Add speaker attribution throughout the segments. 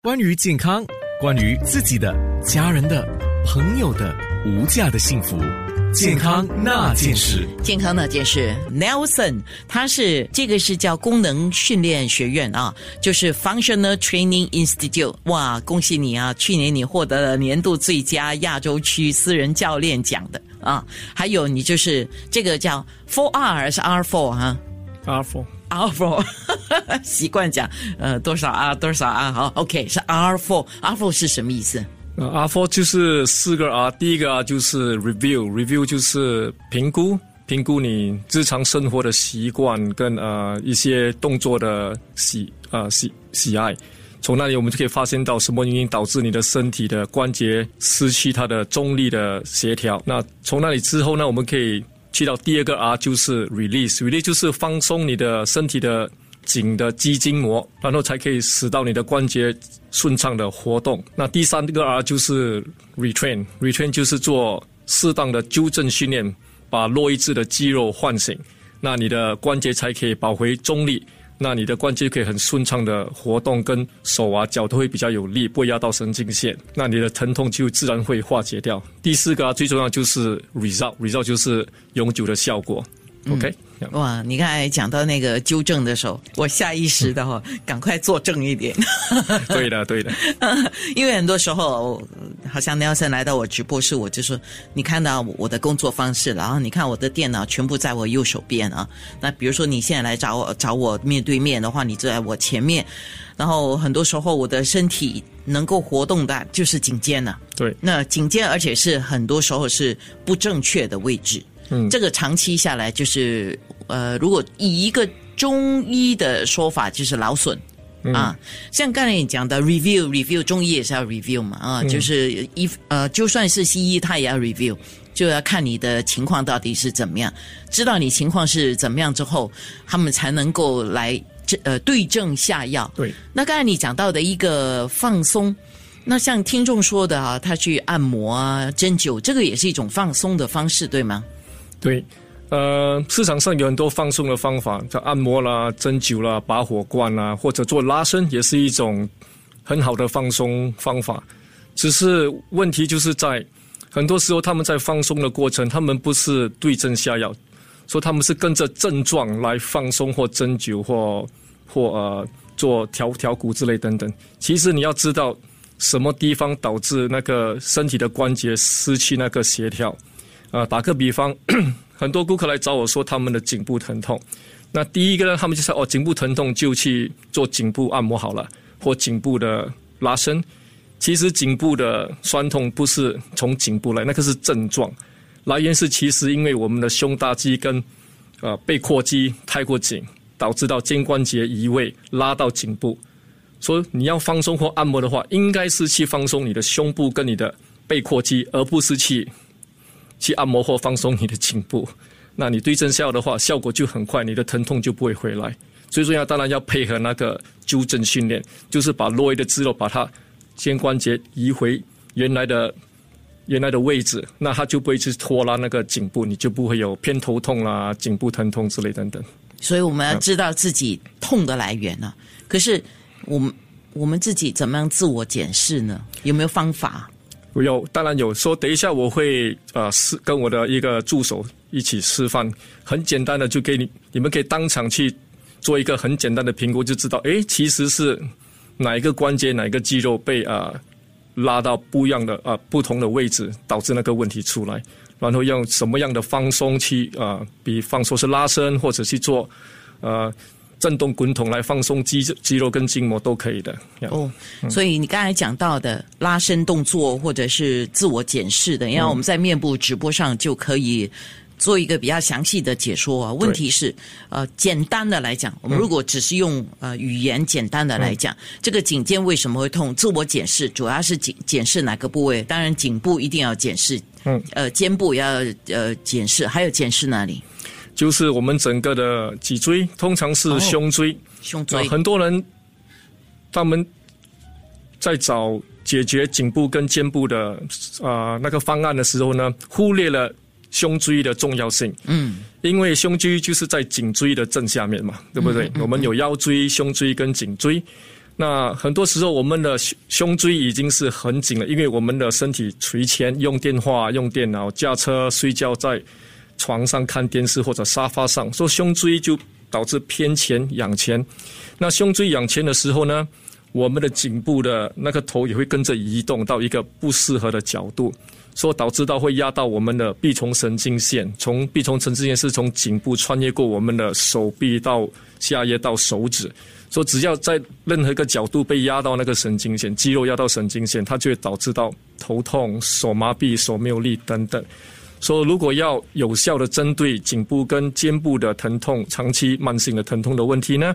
Speaker 1: 关于健康，关于自己的、家人的、朋友的无价的幸福，健康那件事。
Speaker 2: 健康那件事，Nelson，他是这个是叫功能训练学院啊，就是 Functional Training Institute。哇，恭喜你啊！去年你获得了年度最佳亚洲区私人教练奖的啊。还有你就是这个叫 Four R 还是 R Four 哈
Speaker 3: ？R Four。
Speaker 2: 习惯讲呃多少啊多少啊好 OK 是 R four R four 是什么意思？
Speaker 3: 呃 R four 就是四个 R，第一个 R 就是 Review，Review 就是评估，评估你日常生活的习惯跟呃一些动作的喜呃喜喜爱，从那里我们就可以发现到什么原因导致你的身体的关节失去它的中立的协调。那从那里之后呢，我们可以。去到第二个 R 就是 release，release 就是放松你的身体的紧的肌筋膜，然后才可以使到你的关节顺畅的活动。那第三个 R 就是 retrain，retrain 就是做适当的纠正训练，把弱一致的肌肉唤醒，那你的关节才可以保回中立。那你的关节可以很顺畅的活动，跟手啊脚都会比较有力，不会压到神经线。那你的疼痛就自然会化解掉。第四个啊最重要就是 result，result 就是永久的效果。OK。
Speaker 2: 哇，你刚才讲到那个纠正的时候，我下意识的哈，赶快坐正一点。
Speaker 3: 对的，对的。
Speaker 2: 因为很多时候，好像 Nelson 来到我直播室，我就说，你看到我的工作方式，然后你看我的电脑全部在我右手边啊。那比如说你现在来找我找我面对面的话，你坐在我前面。然后很多时候我的身体能够活动的，就是颈肩了。
Speaker 3: 对。
Speaker 2: 那颈肩，而且是很多时候是不正确的位置。嗯，这个长期下来就是，呃，如果以一个中医的说法，就是劳损啊。像刚才你讲的 review review，中医也是要 review 嘛啊，就是一呃，就算是西医，他也要 review，就要看你的情况到底是怎么样，知道你情况是怎么样之后，他们才能够来这呃对症下药。
Speaker 3: 对。
Speaker 2: 那刚才你讲到的一个放松，那像听众说的啊，他去按摩啊、针灸，这个也是一种放松的方式，对吗？
Speaker 3: 对，呃，市场上有很多放松的方法，像按摩啦、针灸啦、拔火罐啦，或者做拉伸，也是一种很好的放松方法。只是问题就是在很多时候，他们在放松的过程，他们不是对症下药，说他们是跟着症状来放松或针灸或或呃做调调骨之类等等。其实你要知道什么地方导致那个身体的关节失去那个协调。啊，打个比方，很多顾客来找我说他们的颈部疼痛，那第一个呢，他们就说哦，颈部疼痛就去做颈部按摩好了，或颈部的拉伸。其实颈部的酸痛不是从颈部来，那个是症状，来源是其实因为我们的胸大肌跟呃背阔肌太过紧，导致到肩关节移位拉到颈部。所以你要放松或按摩的话，应该是去放松你的胸部跟你的背阔肌，而不是去。去按摩或放松你的颈部，那你对症下药的话，效果就很快，你的疼痛就不会回来。最重要当然要配合那个纠正训练，就是把落位的肌肉把它肩关节移回原来的原来的位置，那它就不会去拖拉那个颈部，你就不会有偏头痛啦、颈部疼痛之类等等。
Speaker 2: 所以我们要知道自己痛的来源呢。可是我们我们自己怎么样自我检视呢？有没有方法？
Speaker 3: 有，当然有。说等一下我会呃示跟我的一个助手一起示范，很简单的就给你，你们可以当场去做一个很简单的评估，就知道哎，其实是哪一个关节、哪一个肌肉被啊拉到不一样的啊不同的位置，导致那个问题出来，然后用什么样的放松去啊，比方说是拉伸或者去做呃。震动滚筒来放松肌肌肉跟筋膜都可以的。
Speaker 2: 哦，所以你刚才讲到的拉伸动作或者是自我检视的，因为我们在面部直播上就可以做一个比较详细的解说啊。问题是，呃，简单的来讲，我们如果只是用呃语言简单的来讲，这个颈肩为什么会痛？自我检视主要是检检视哪个部位？当然颈部一定要检视，嗯，呃，肩部要呃检视，还有检视哪里？
Speaker 3: 就是我们整个的脊椎，通常是胸椎。
Speaker 2: 胸椎。
Speaker 3: 很多人他们在找解决颈部跟肩部的啊那个方案的时候呢，忽略了胸椎的重要性。嗯。因为胸椎就是在颈椎的正下面嘛，对不对？我们有腰椎、胸椎跟颈椎。那很多时候我们的胸胸椎已经是很紧了，因为我们的身体垂前，用电话、用电脑、驾车、睡觉，在床上看电视或者沙发上，说胸椎就导致偏前仰前。那胸椎仰前的时候呢，我们的颈部的那个头也会跟着移动到一个不适合的角度。说导致到会压到我们的臂丛神经线，从臂丛神经线是从颈部穿越过我们的手臂到下叶到手指，说只要在任何一个角度被压到那个神经线，肌肉压到神经线，它就会导致到头痛、手麻痹、手没有力等等。说如果要有效的针对颈部跟肩部的疼痛、长期慢性的疼痛的问题呢，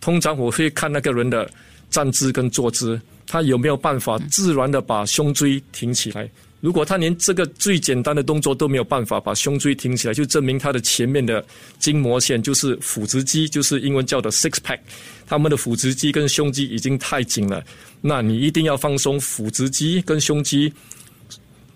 Speaker 3: 通常我会看那个人的站姿跟坐姿，他有没有办法自然的把胸椎挺起来。如果他连这个最简单的动作都没有办法把胸椎挺起来，就证明他的前面的筋膜线就是腹直肌，就是英文叫的 six pack，他们的腹直肌跟胸肌已经太紧了。那你一定要放松腹直肌跟胸肌，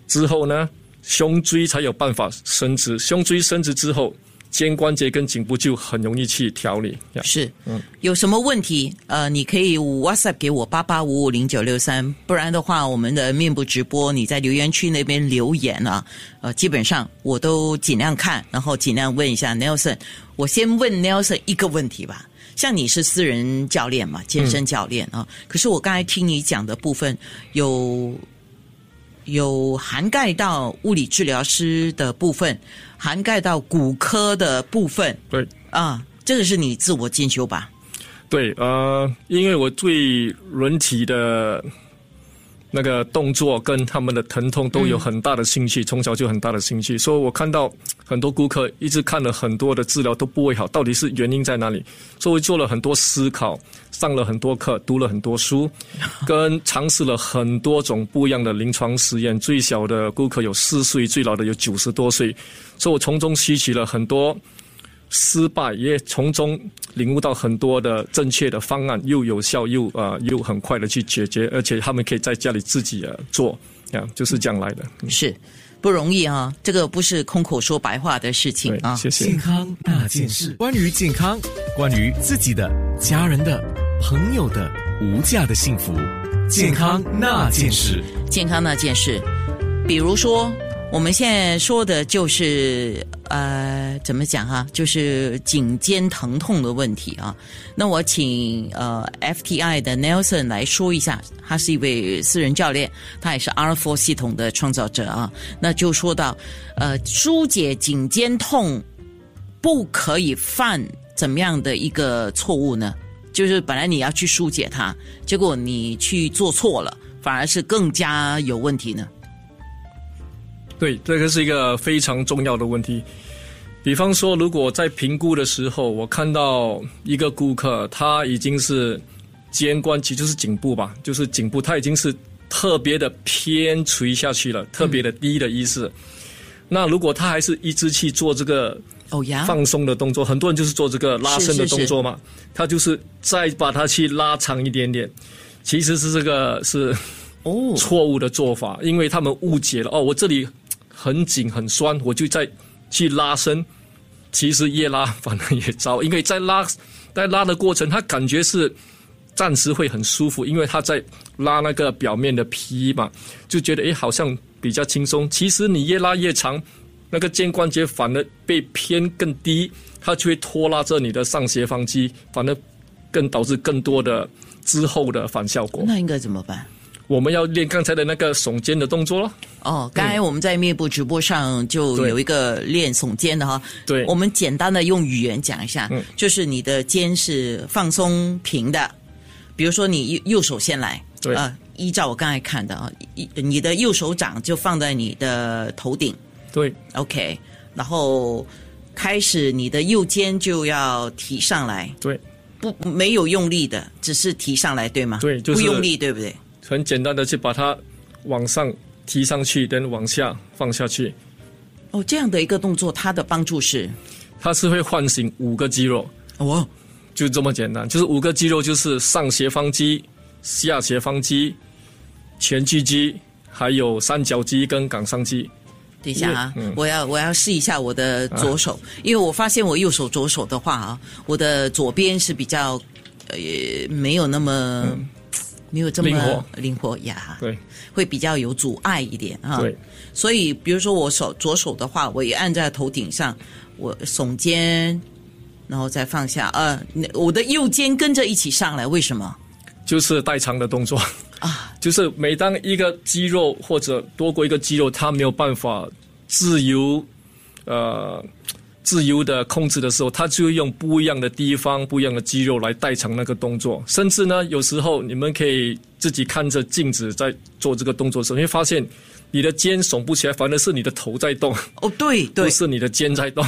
Speaker 3: 之后呢，胸椎才有办法伸直。胸椎伸直之后。肩关节跟颈部就很容易去调理。
Speaker 2: 是，嗯，有什么问题？呃，你可以 WhatsApp 给我八八五五零九六三，不然的话，我们的面部直播你在留言区那边留言啊，呃，基本上我都尽量看，然后尽量问一下 Nelson。我先问 Nelson 一个问题吧，像你是私人教练嘛，健身教练啊，可是我刚才听你讲的部分有。有涵盖到物理治疗师的部分，涵盖到骨科的部分。
Speaker 3: 对
Speaker 2: 啊，这个是你自我进修吧？
Speaker 3: 对，呃，因为我对人体的。那个动作跟他们的疼痛都有很大的兴趣，从小就很大的兴趣。所以我看到很多顾客一直看了很多的治疗都不会好，到底是原因在哪里？所以做了很多思考，上了很多课，读了很多书，跟尝试了很多种不一样的临床实验。最小的顾客有四岁，最老的有九十多岁，所以我从中吸取了很多。失败也从中领悟到很多的正确的方案，又有效又啊又很快的去解决，而且他们可以在家里自己啊做，啊就是这样来的。
Speaker 2: 是不容易啊，这个不是空口说白话的事情啊。
Speaker 3: 谢谢。
Speaker 1: 健康那件事，关于健康，关于自己的、家人的、朋友的无价的幸福，健康那件事，
Speaker 2: 健康那件事，比如说。我们现在说的就是呃，怎么讲哈？就是颈肩疼痛的问题啊。那我请呃 FTI 的 Nelson 来说一下，他是一位私人教练，他也是 R4 系统的创造者啊。那就说到呃，疏解颈肩痛不可以犯怎么样的一个错误呢？就是本来你要去疏解它，结果你去做错了，反而是更加有问题呢。
Speaker 3: 对，这个是一个非常重要的问题。比方说，如果在评估的时候，我看到一个顾客，他已经是肩关节就是颈部吧，就是颈部，他已经是特别的偏垂下去了，特别的低的意思。那如果他还是一直去做这个放松的动作，很多人就是做这个拉伸的动作嘛，他就是再把它去拉长一点点，其实是这个是哦 错误的做法，因为他们误解了哦，我这里。很紧很酸，我就在去拉伸，其实越拉反而越糟，因为在拉在拉的过程，他感觉是暂时会很舒服，因为他在拉那个表面的皮嘛，就觉得诶好像比较轻松。其实你越拉越长，那个肩关节反而被偏更低，它就会拖拉着你的上斜方肌，反而更导致更多的之后的反效果。
Speaker 2: 那应该怎么办？
Speaker 3: 我们要练刚才的那个耸肩的动作咯。
Speaker 2: 哦，刚才我们在面部直播上就有一个练耸肩的哈。
Speaker 3: 对。
Speaker 2: 我们简单的用语言讲一下，就是你的肩是放松平的。比如说你右右手先来，
Speaker 3: 对
Speaker 2: 啊，依照我刚才看的啊，一你的右手掌就放在你的头顶。
Speaker 3: 对。
Speaker 2: OK，然后开始你的右肩就要提上来。
Speaker 3: 对。
Speaker 2: 不，没有用力的，只是提上来，对吗？
Speaker 3: 对，就
Speaker 2: 是不用力，对不对？
Speaker 3: 很简单的去把它往上提上去，跟往下放下去。
Speaker 2: 哦，这样的一个动作，它的帮助是？
Speaker 3: 它是会唤醒五个肌肉。
Speaker 2: 哦，
Speaker 3: 就这么简单，就是五个肌肉，就是上斜方肌、下斜方肌、前锯肌，还有三角肌跟冈上肌。
Speaker 2: 等一下啊，我要我要试一下我的左手，因为我发现我右手左手的话啊，我的左边是比较。呃没有那么、没有这么
Speaker 3: 灵活。
Speaker 2: 呀，
Speaker 3: 对。
Speaker 2: 会比较有阻碍一点啊。
Speaker 3: 对，
Speaker 2: 所以比如说我手左手的话，我也按在头顶上，我耸肩，然后再放下，呃，那我的右肩跟着一起上来，为什么？
Speaker 3: 就是代偿的动作。
Speaker 2: 啊，
Speaker 3: 就是每当一个肌肉或者多过一个肌肉，它没有办法自由，呃，自由的控制的时候，他就会用不一样的地方、不一样的肌肉来代偿那个动作。甚至呢，有时候你们可以自己看着镜子在做这个动作的时候，你会发现你的肩耸不起来，反而是你的头在动，
Speaker 2: 哦，对
Speaker 3: 不
Speaker 2: 对，
Speaker 3: 是你的肩在动，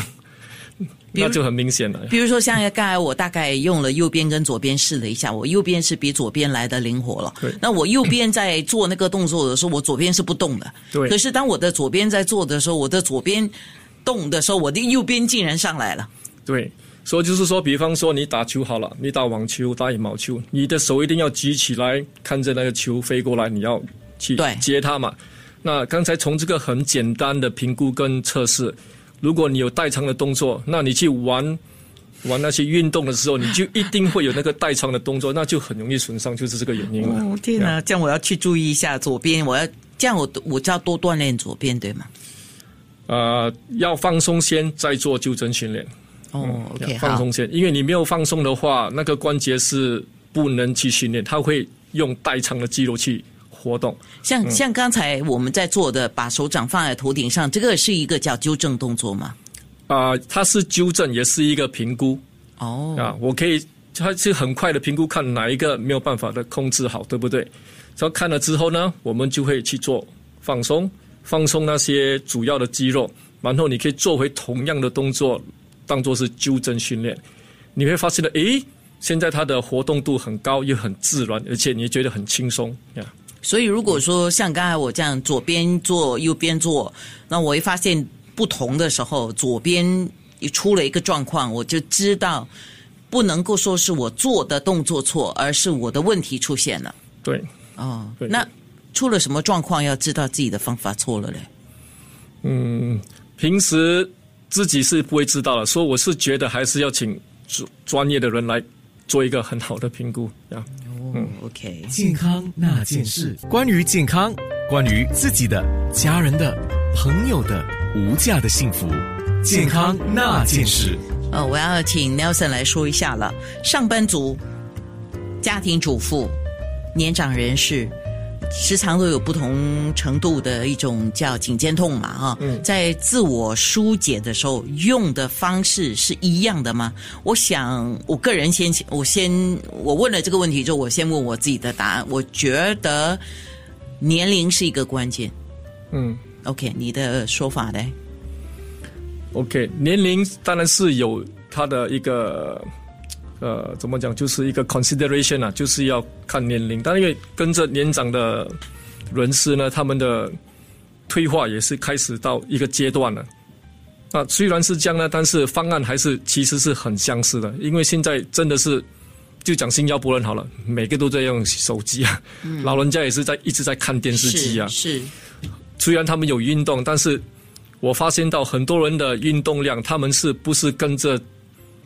Speaker 3: 那就很明显了。
Speaker 2: 比如说像刚才我大概用了右边跟左边试了一下，我右边是比左边来的灵活了
Speaker 3: 对。
Speaker 2: 那我右边在做那个动作的时候，我左边是不动的。
Speaker 3: 对
Speaker 2: 可是当我的左边在做的时候，我的左边动的时候，我的右边竟然上来了。
Speaker 3: 对，所以就是说，比方说你打球好了，你打网球、打羽毛球，你的手一定要举起来，看着那个球飞过来，你要去接它嘛。那刚才从这个很简单的评估跟测试，如果你有代偿的动作，那你去玩玩那些运动的时候，你就一定会有那个代偿的动作，那就很容易损伤，就是这个原因了。
Speaker 2: 哦天哪，这样我要去注意一下左边，我要这样我我就要多锻炼左边，对吗？
Speaker 3: 呃，要放松先，再做纠正训练。
Speaker 2: 哦，OK，
Speaker 3: 放松先，因为你没有放松的话，那个关节是不能去训练，它会用代偿的肌肉去活动。
Speaker 2: 像像刚才我们在做的，把手掌放在头顶上，这个是一个叫纠正动作吗？
Speaker 3: 啊、它是纠正，也是一个评估
Speaker 2: 哦，
Speaker 3: 啊。我可以，它是很快的评估，看哪一个没有办法的控制好，对不对？然后看了之后呢，我们就会去做放松，放松那些主要的肌肉，然后你可以做回同样的动作，当做是纠正训练。你会发现的，诶，现在它的活动度很高，又很自然，而且你觉得很轻松呀。
Speaker 2: 所以如果说像刚才我这样左边做右边做，那我会发现不同的时候，左边出了一个状况，我就知道不能够说是我做的动作错，而是我的问题出现了。
Speaker 3: 对，
Speaker 2: 哦，
Speaker 3: 对
Speaker 2: 那出了什么状况，要知道自己的方法错了嘞。
Speaker 3: 嗯，平时自己是不会知道的，所以我是觉得还是要请专专业的人来做一个很好的评估呀。
Speaker 2: 哦，OK，
Speaker 1: 健康那件事，关于健康，关于自己的、家人的、朋友的无价的幸福，健康那件事。
Speaker 2: 呃，我要请 Nelson 来说一下了。上班族、家庭主妇、年长人士，时常都有不同程度的一种叫颈肩痛嘛，哈、
Speaker 3: 嗯
Speaker 2: 在自我疏解的时候，用的方式是一样的吗？我想，我个人先，我先，我问了这个问题之后，我先问我自己的答案。我觉得年龄是一个关键。
Speaker 3: 嗯
Speaker 2: OK，你的说法呢
Speaker 3: ？，OK，年龄当然是有它的一个呃，怎么讲，就是一个 consideration 啊，就是要看年龄。但因为跟着年长的人士呢，他们的退化也是开始到一个阶段了。那虽然是这样呢，但是方案还是其实是很相似的，因为现在真的是就讲新加坡人好了，每个都在用手机啊，老人家也是在一直在看电视机啊。
Speaker 2: 是是
Speaker 3: 虽然他们有运动，但是我发现到很多人的运动量，他们是不是跟着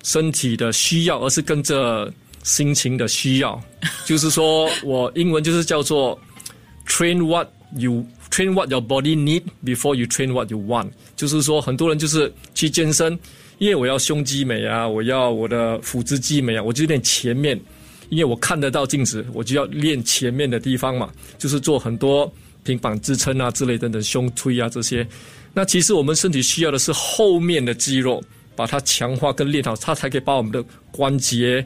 Speaker 3: 身体的需要，而是跟着心情的需要。就是说我英文就是叫做 train what you train what your body need before you train what you want。就是说很多人就是去健身，因为我要胸肌美啊，我要我的腹直肌美啊，我就练前面。因为我看得到镜子，我就要练前面的地方嘛，就是做很多平板支撑啊之类等等，胸推啊这些。那其实我们身体需要的是后面的肌肉，把它强化跟练好，它才可以把我们的关节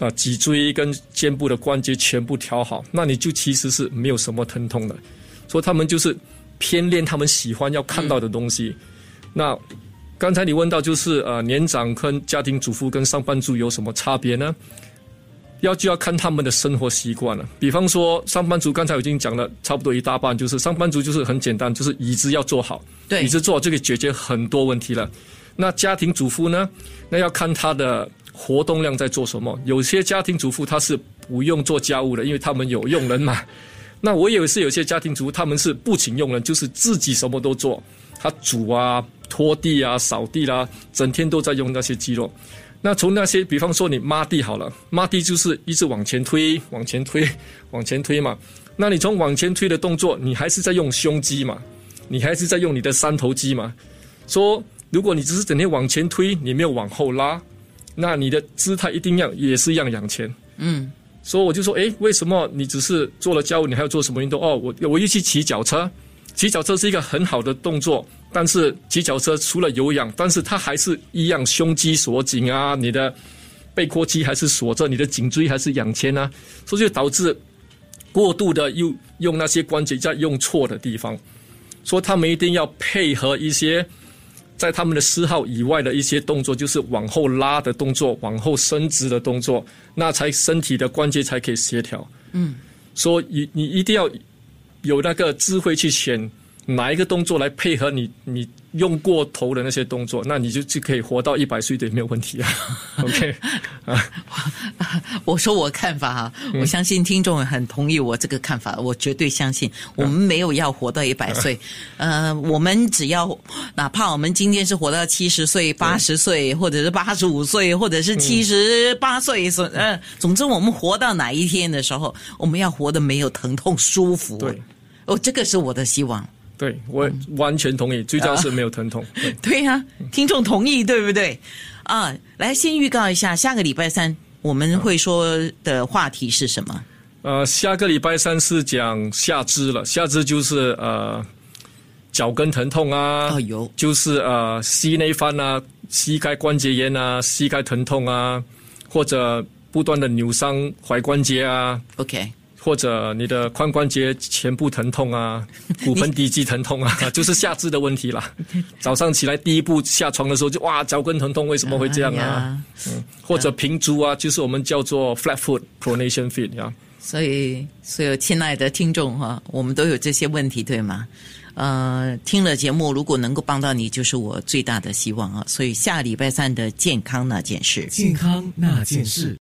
Speaker 3: 啊、脊椎跟肩部的关节全部调好。那你就其实是没有什么疼痛的。所以他们就是偏练他们喜欢要看到的东西。那刚才你问到就是呃，年长跟家庭主妇跟上班族有什么差别呢？要就要看他们的生活习惯了。比方说，上班族刚才已经讲了差不多一大半，就是上班族就是很简单，就是椅子要坐好，
Speaker 2: 对
Speaker 3: 椅子坐好就可以解决很多问题了。那家庭主妇呢？那要看她的活动量在做什么。有些家庭主妇她是不用做家务的，因为他们有佣人嘛。那我也是有些家庭主妇，他们是不请佣人，就是自己什么都做，他煮啊、拖地啊、扫地啦、整天都在用那些肌肉。那从那些，比方说你抹地好了，抹地就是一直往前推，往前推，往前推嘛。那你从往前推的动作，你还是在用胸肌嘛，你还是在用你的三头肌嘛。说如果你只是整天往前推，你没有往后拉，那你的姿态一定要也是一样仰前。
Speaker 2: 嗯，
Speaker 3: 所以我就说，诶，为什么你只是做了家务，你还要做什么运动？哦，我我又去骑脚车，骑脚车是一个很好的动作。但是骑脚车除了有氧，但是它还是一样胸肌锁紧啊，你的背阔肌还是锁着，你的颈椎还是仰前啊，所以就导致过度的用用那些关节在用错的地方，说他们一定要配合一些在他们的嗜好以外的一些动作，就是往后拉的动作，往后伸直的动作，那才身体的关节才可以协调。
Speaker 2: 嗯，
Speaker 3: 所以你一定要有那个智慧去选。哪一个动作来配合你？你用过头的那些动作，那你就就可以活到一百岁的没有问题啊。OK，啊，
Speaker 2: 我说我看法哈，我相信听众很同意我这个看法，我绝对相信我们没有要活到一百岁，呃，我们只要哪怕我们今天是活到七十岁、八十岁，或者是八十五岁，或者是七十八岁，所呃，总之我们活到哪一天的时候，我们要活得没有疼痛、舒服。
Speaker 3: 对，
Speaker 2: 哦，这个是我的希望。
Speaker 3: 对，我完全同意，最重要是没有疼痛。
Speaker 2: 对呀，听众同意，对不对？啊，来先预告一下，下个礼拜三我们会说的话题是什么？
Speaker 3: 呃，下个礼拜三是讲下肢了，下肢就是呃脚跟疼痛啊，
Speaker 2: 哦有，
Speaker 3: 就是呃膝内翻啊，膝盖关节炎啊，膝盖疼痛啊，或者不断的扭伤踝关节啊。
Speaker 2: OK。
Speaker 3: 或者你的髋关节前部疼痛啊，骨盆底肌疼痛啊，就是下肢的问题啦。早上起来第一步下床的时候就哇脚跟疼痛，为什么会这样啊？嗯，或者平足啊，就是我们叫做 flat foot pronation feet 啊。
Speaker 2: 所以，所有亲爱的听众哈，我们都有这些问题对吗？呃，听了节目如果能够帮到你，就是我最大的希望啊。所以下礼拜三的健康那件事，
Speaker 1: 健康那件事。